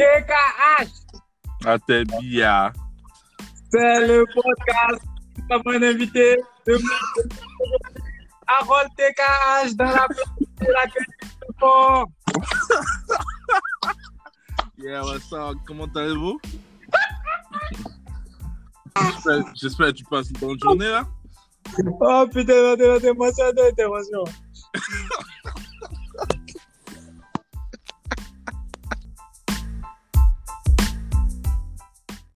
TKH, Atebia. c'est le podcast. Nous avons mon invité de Harold TKH dans la de la. Yeah, what's up? Comment allez-vous? J'espère- que tu passes une bonne journée là. Oh putain, l'intervention, l'intervention.